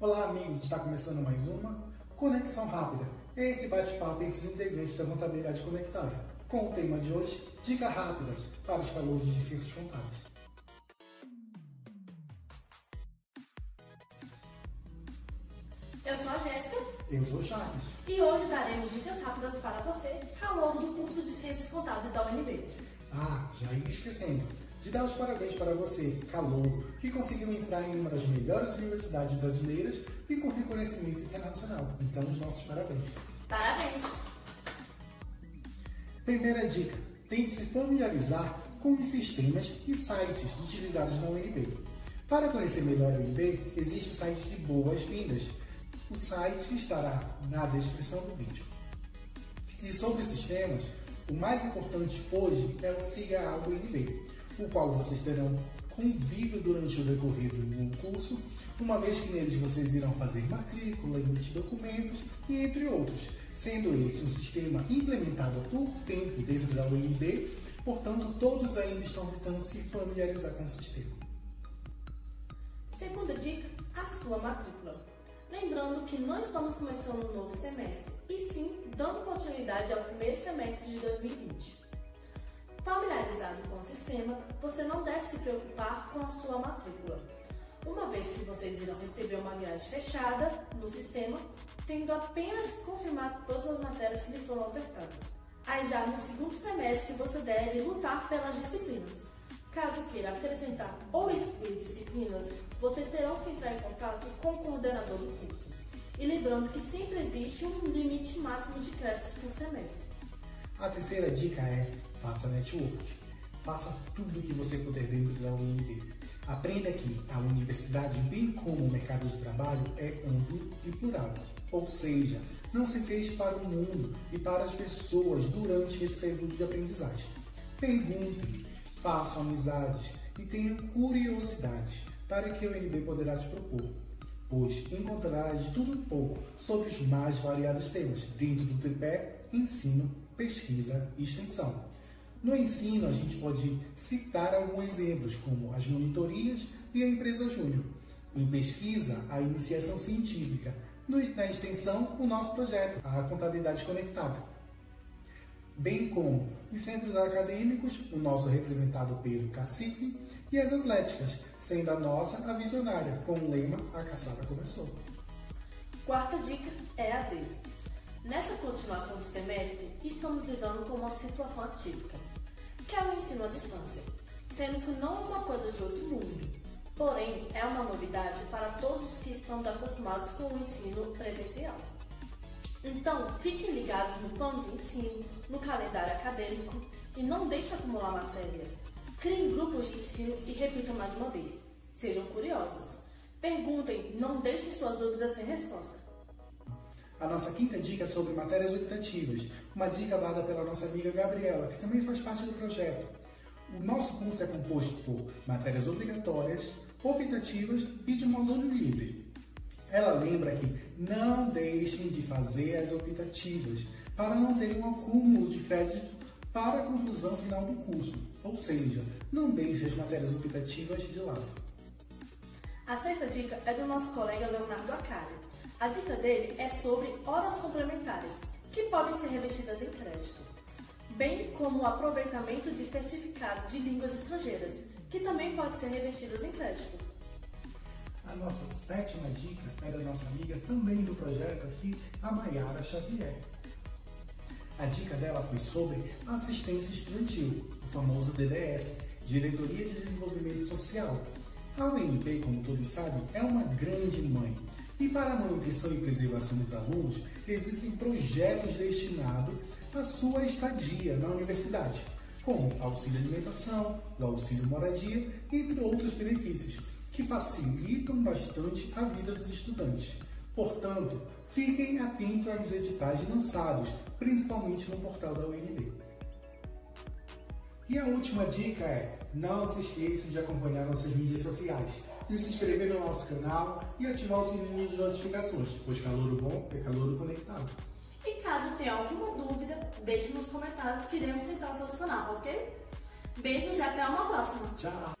Olá, amigos! Está começando mais uma Conexão Rápida. Esse bate-papo entre os integrantes da Contabilidade Conectada. Com o tema de hoje, Dicas Rápidas para os valores de ciências contábeis. Eu sou a Jéssica Eu sou o Charles. e hoje daremos dicas rápidas para você, calouro do curso de Ciências Contábeis da UNB. Ah, já ia esquecendo de dar os parabéns para você, calouro, que conseguiu entrar em uma das melhores universidades brasileiras e com reconhecimento internacional. Então, os nossos parabéns. Parabéns! Primeira dica: tente se familiarizar com os sistemas e sites utilizados na UNB. Para conhecer melhor a UNB, existe o site de boas-vindas. O site estará na descrição do vídeo. E sobre os sistemas, o mais importante hoje é o Siga a UNB, o qual vocês terão convívio durante o decorrer do curso, uma vez que neles vocês irão fazer matrícula, emitir documentos e entre outros, sendo esse um sistema implementado há pouco tempo dentro da UNB, portanto todos ainda estão tentando se familiarizar com o sistema. Segunda dica, a sua matrícula. Lembrando que não estamos começando um novo semestre, e sim dando continuidade ao primeiro semestre de 2020. Familiarizado com o sistema, você não deve se preocupar com a sua matrícula, uma vez que vocês irão receber uma grade fechada no sistema, tendo apenas que confirmar todas as matérias que lhe foram ofertadas. Aí já no segundo semestre você deve lutar pelas disciplinas. Caso queira acrescentar ou excluir disciplinas, vocês terão que entrar em contato com o coordenador do curso. E lembrando que sempre existe um limite máximo de créditos por semestre. A terceira dica é faça network. Faça tudo o que você puder dentro da UNB. Aprenda que a universidade, bem como o mercado de trabalho, é amplo e plural. Ou seja, não se fez para o mundo e para as pessoas durante esse período de aprendizagem. Pergunte, façam amizades e tenham curiosidades para que a UNB poderá te propor, pois encontrarás de tudo um pouco sobre os mais variados temas dentro do tripé ensino, pesquisa e extensão. No ensino, a gente pode citar alguns exemplos, como as monitorias e a empresa júnior. Em pesquisa, a iniciação científica. Na extensão, o nosso projeto, a contabilidade conectada. Bem como os centros acadêmicos, o nosso representado Pedro Cacique, e as atléticas, sendo a nossa a visionária, com o lema A Caçada Começou. Quarta dica é a D. Nessa continuação do semestre, estamos lidando com uma situação atípica, que é o ensino à distância, sendo que não é uma coisa de outro mundo. Porém, é uma novidade para todos que estamos acostumados com o ensino presencial. Então, fiquem ligados no plano de ensino, no calendário acadêmico e não deixem acumular matérias. Criem grupos de ensino e repitam mais uma vez. Sejam curiosos. Perguntem, não deixem suas dúvidas sem resposta. A nossa quinta dica é sobre matérias optativas, uma dica dada pela nossa amiga Gabriela, que também faz parte do projeto. O nosso curso é composto por matérias obrigatórias, optativas e de módulo livre. Ela lembra que não deixem de fazer as optativas para não ter um acúmulo de crédito para a conclusão final do curso, ou seja, não deixe as matérias optativas de lado. A sexta dica é do nosso colega Leonardo Acari. A dica dele é sobre horas complementares, que podem ser revestidas em crédito, bem como o aproveitamento de certificado de línguas estrangeiras, que também pode ser revestidas em crédito. A nossa sétima dica é da nossa amiga também do projeto aqui, a Mayara Xavier. A dica dela foi sobre assistência estudantil, o famoso DDS, Diretoria de Desenvolvimento Social. A UNB, como todos sabem, é uma grande mãe. E para a manutenção e preservação dos alunos, existem projetos destinados à sua estadia na universidade, como auxílio alimentação, auxílio moradia, entre outros benefícios, que facilitam bastante a vida dos estudantes. Portanto, fiquem atentos aos editais lançados, principalmente no portal da UNB. E a última dica é, não se esqueça de acompanhar nossas mídias sociais, de se inscrever no nosso canal e ativar o sininho de notificações, pois calor bom é calor conectado. E caso tenha alguma dúvida, deixe nos comentários que iremos tentar solucionar, ok? Beijos e até uma próxima! Tchau!